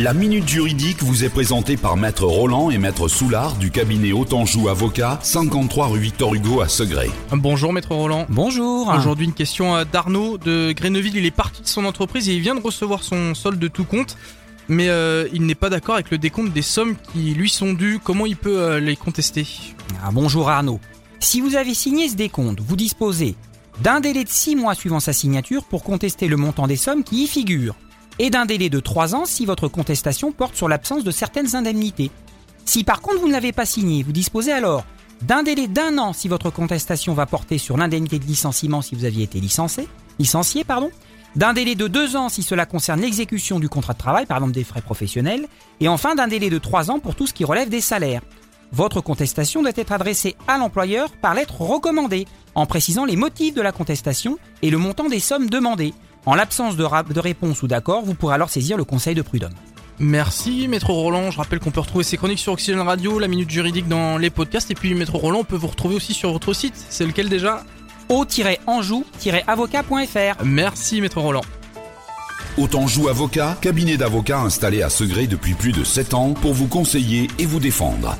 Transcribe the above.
La Minute Juridique vous est présentée par Maître Roland et Maître Soulard du cabinet Autanjou Avocat, 53 rue Victor Hugo à Segré. Bonjour Maître Roland. Bonjour. Aujourd'hui une question d'Arnaud de Gréneville. Il est parti de son entreprise et il vient de recevoir son solde de tout compte. Mais euh, il n'est pas d'accord avec le décompte des sommes qui lui sont dues. Comment il peut euh, les contester? Ah, bonjour Arnaud. Si vous avez signé ce décompte, vous disposez d'un délai de 6 mois suivant sa signature pour contester le montant des sommes qui y figurent, et d'un délai de 3 ans si votre contestation porte sur l'absence de certaines indemnités. Si par contre vous ne l'avez pas signé, vous disposez alors d'un délai d'un an si votre contestation va porter sur l'indemnité de licenciement si vous aviez été licencié, d'un délai de 2 ans si cela concerne l'exécution du contrat de travail, par exemple des frais professionnels, et enfin d'un délai de 3 ans pour tout ce qui relève des salaires. Votre contestation doit être adressée à l'employeur par lettre recommandée, en précisant les motifs de la contestation et le montant des sommes demandées. En l'absence de, réponse ou d'accord, vous pourrez alors saisir le conseil de prud'homme. Merci Maître Roland. Je rappelle qu'on peut retrouver ses chroniques sur Oxygène Radio, la Minute Juridique dans les podcasts. Et puis Maître Roland, on peut vous retrouver aussi sur votre site. C'est lequel déjà? O-anjou-avocat.fr Merci Maître Roland. Autanjou Avocat, cabinet d'avocats installé à Segré depuis plus de 7 ans pour vous conseiller et vous défendre.